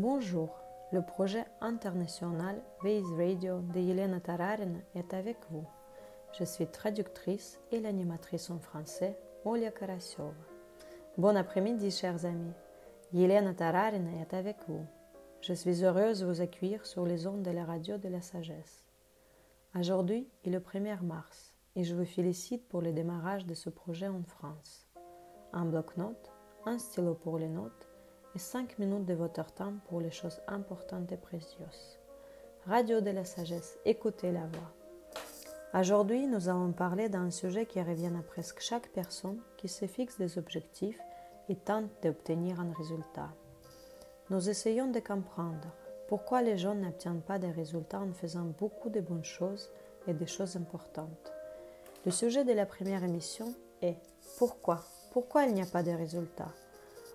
Bonjour, le projet international Vase Radio de Yelena Tararina est avec vous. Je suis traductrice et l'animatrice en français Olia Karasiova. Bon après-midi, chers amis. Yelena Tararina est avec vous. Je suis heureuse de vous accueillir sur les ondes de la radio de la sagesse. Aujourd'hui est le 1er mars et je vous félicite pour le démarrage de ce projet en France. Un bloc-notes, un stylo pour les notes et 5 minutes de votre temps pour les choses importantes et précieuses. Radio de la sagesse, écoutez la voix. Aujourd'hui, nous allons parler d'un sujet qui revient à presque chaque personne qui se fixe des objectifs et tente d'obtenir un résultat. Nous essayons de comprendre pourquoi les gens n'obtiennent pas des résultats en faisant beaucoup de bonnes choses et des choses importantes. Le sujet de la première émission est Pourquoi? Pourquoi il n'y a pas de résultats?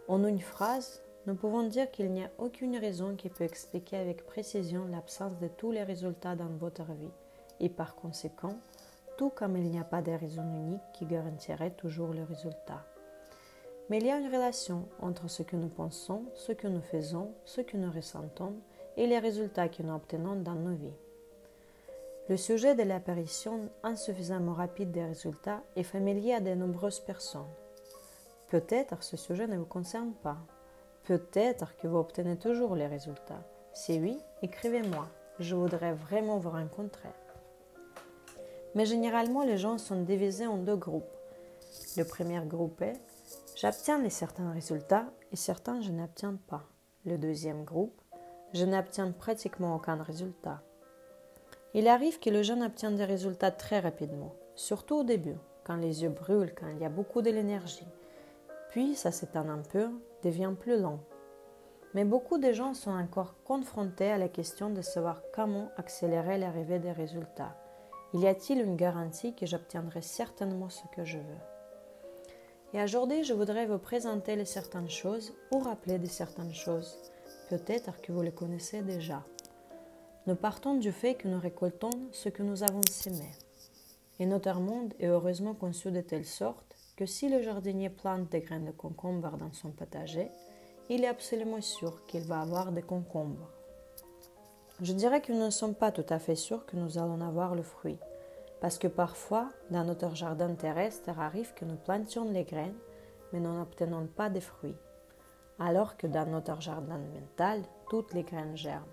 En une phrase, nous pouvons dire qu'il n'y a aucune raison qui peut expliquer avec précision l'absence de tous les résultats dans votre vie, et par conséquent, tout comme il n'y a pas de raison unique qui garantirait toujours le résultat. Mais il y a une relation entre ce que nous pensons, ce que nous faisons, ce que nous ressentons et les résultats que nous obtenons dans nos vies. Le sujet de l'apparition insuffisamment rapide des résultats est familier à de nombreuses personnes. Peut-être ce sujet ne vous concerne pas, Peut-être que vous obtenez toujours les résultats. Si oui, écrivez-moi. Je voudrais vraiment vous rencontrer. Mais généralement, les gens sont divisés en deux groupes. Le premier groupe est J'obtiens les certains résultats et certains je n'obtiens pas. Le deuxième groupe Je n'obtiens pratiquement aucun résultat. Il arrive que le jeune obtienne des résultats très rapidement, surtout au début, quand les yeux brûlent, quand il y a beaucoup de l'énergie. Puis ça s'éteint un peu devient plus lent. Mais beaucoup de gens sont encore confrontés à la question de savoir comment accélérer l'arrivée des résultats. Y a-t-il une garantie que j'obtiendrai certainement ce que je veux? Et aujourd'hui, je voudrais vous présenter les certaines choses ou rappeler de certaines choses. Peut-être que vous les connaissez déjà. Nous partons du fait que nous récoltons ce que nous avons semé. Et notre monde est heureusement conçu de telle sorte que si le jardinier plante des graines de concombre dans son potager, il est absolument sûr qu'il va avoir des concombres. Je dirais que nous ne sommes pas tout à fait sûrs que nous allons avoir le fruit, parce que parfois, dans notre jardin terrestre, arrive que nous plantions les graines, mais nous n'obtenons pas de fruits, alors que dans notre jardin mental, toutes les graines germent.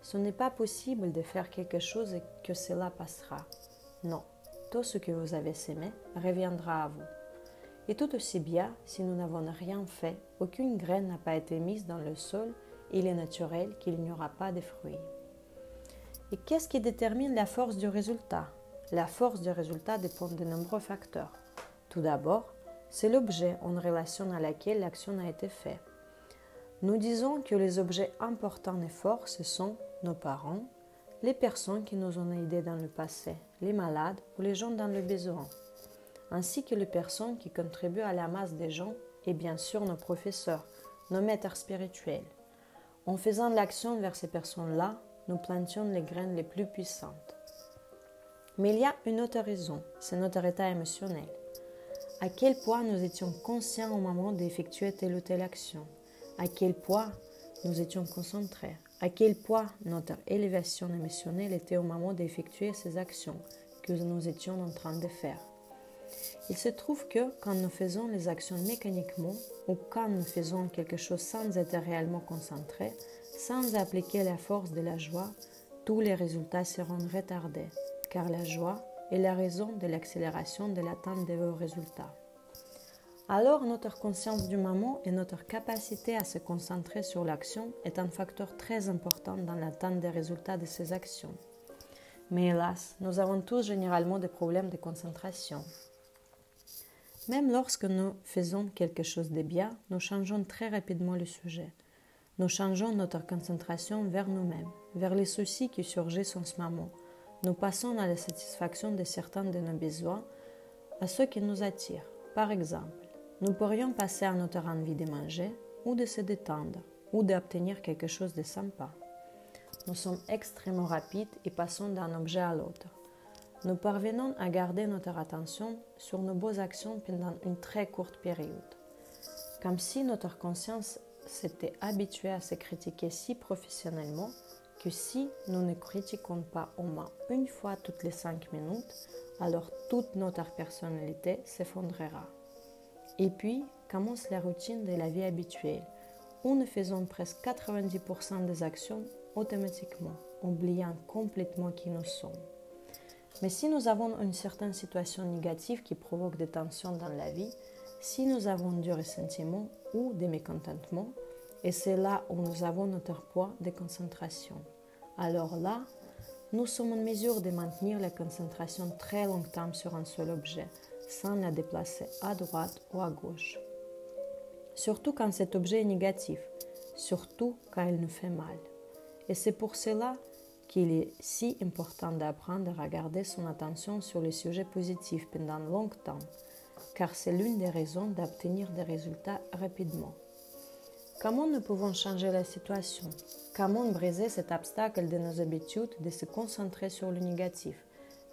Ce n'est pas possible de faire quelque chose et que cela passera. Non, tout ce que vous avez semé reviendra à vous. Et tout aussi bien, si nous n'avons rien fait, aucune graine n'a pas été mise dans le sol, il est naturel qu'il n'y aura pas de fruits. Et qu'est-ce qui détermine la force du résultat? La force du résultat dépend de nombreux facteurs. Tout d'abord, c'est l'objet en relation à laquelle l'action a été faite. Nous disons que les objets importants et forts, ce sont nos parents, les personnes qui nous ont aidés dans le passé, les malades ou les gens dans le besoin ainsi que les personnes qui contribuent à la masse des gens et bien sûr nos professeurs, nos maîtres spirituels. En faisant l'action vers ces personnes-là, nous plantions les graines les plus puissantes. Mais il y a une autre raison, c'est notre état émotionnel. À quel point nous étions conscients au moment d'effectuer telle ou telle action, à quel point nous étions concentrés, à quel point notre élévation émotionnelle était au moment d'effectuer ces actions que nous étions en train de faire? Il se trouve que quand nous faisons les actions mécaniquement ou quand nous faisons quelque chose sans être réellement concentré, sans appliquer la force de la joie, tous les résultats seront retardés, car la joie est la raison de l'accélération de l'atteinte de vos résultats. Alors notre conscience du moment et notre capacité à se concentrer sur l'action est un facteur très important dans l'atteinte des résultats de ces actions. Mais hélas, nous avons tous généralement des problèmes de concentration. Même lorsque nous faisons quelque chose de bien, nous changeons très rapidement le sujet. Nous changeons notre concentration vers nous-mêmes, vers les soucis qui surgissent en ce moment. Nous passons à la satisfaction de certains de nos besoins, à ceux qui nous attirent. Par exemple, nous pourrions passer à notre envie de manger ou de se détendre ou d'obtenir quelque chose de sympa. Nous sommes extrêmement rapides et passons d'un objet à l'autre nous parvenons à garder notre attention sur nos beaux actions pendant une très courte période, comme si notre conscience s'était habitué à se critiquer si professionnellement que si nous ne critiquons pas au moins une fois toutes les cinq minutes, alors toute notre personnalité s'effondrera. Et puis commence la routine de la vie habituelle, où nous faisons presque 90% des actions automatiquement, oubliant complètement qui nous sommes. Mais si nous avons une certaine situation négative qui provoque des tensions dans la vie, si nous avons du ressentiment ou des mécontentements, et c'est là où nous avons notre poids de concentration. Alors là, nous sommes en mesure de maintenir la concentration très longtemps sur un seul objet, sans la déplacer à droite ou à gauche. Surtout quand cet objet est négatif, surtout quand il nous fait mal. Et c'est pour cela qu'il est si important d'apprendre à garder son attention sur les sujets positifs pendant longtemps, car c'est l'une des raisons d'obtenir des résultats rapidement. Comment nous pouvons changer la situation? Comment briser cet obstacle de nos habitudes de se concentrer sur le négatif,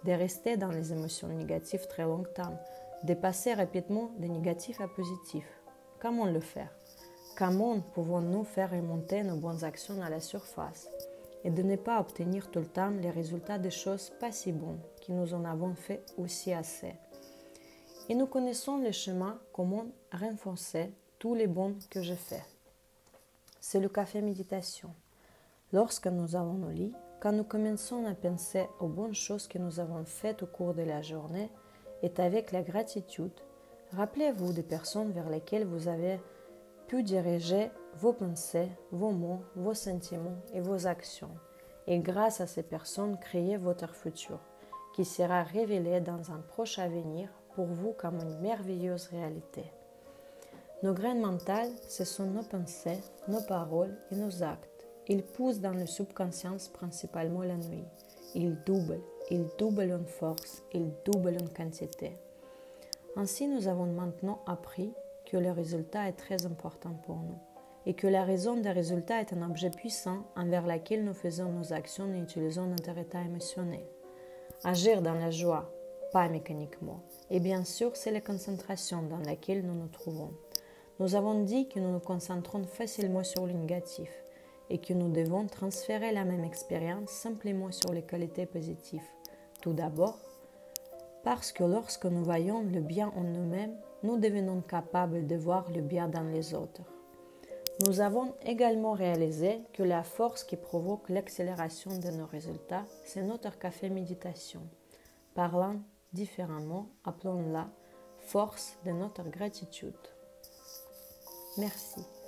de rester dans les émotions négatives très longtemps, de passer rapidement de négatif à positif? Comment le faire? Comment pouvons-nous faire remonter nos bonnes actions à la surface? Et de ne pas obtenir tout le temps les résultats des choses pas si bonnes que nous en avons fait aussi assez Et nous connaissons le chemin comment renforcer tous les bons que j'ai faits c'est le café méditation. Lorsque nous allons au lit, quand nous commençons à penser aux bonnes choses que nous avons faites au cours de la journée, et avec la gratitude, rappelez-vous des personnes vers lesquelles vous avez pu diriger vos pensées, vos mots, vos sentiments et vos actions. Et grâce à ces personnes, créez votre futur, qui sera révélé dans un proche avenir pour vous comme une merveilleuse réalité. Nos graines mentales, ce sont nos pensées, nos paroles et nos actes. Ils poussent dans le subconscient principalement la nuit. Ils doublent, ils doublent en force, ils doublent en quantité. Ainsi, nous avons maintenant appris que le résultat est très important pour nous et que la raison des résultats est un objet puissant envers lequel nous faisons nos actions et utilisons notre état émotionnel. Agir dans la joie, pas mécaniquement. Et bien sûr, c'est la concentration dans laquelle nous nous trouvons. Nous avons dit que nous nous concentrons facilement sur le négatif et que nous devons transférer la même expérience simplement sur les qualités positives. Tout d'abord, parce que lorsque nous voyons le bien en nous-mêmes, nous devenons capables de voir le bien dans les autres. Nous avons également réalisé que la force qui provoque l'accélération de nos résultats, c'est notre café méditation. Parlant différemment, appelons-la force de notre gratitude. Merci.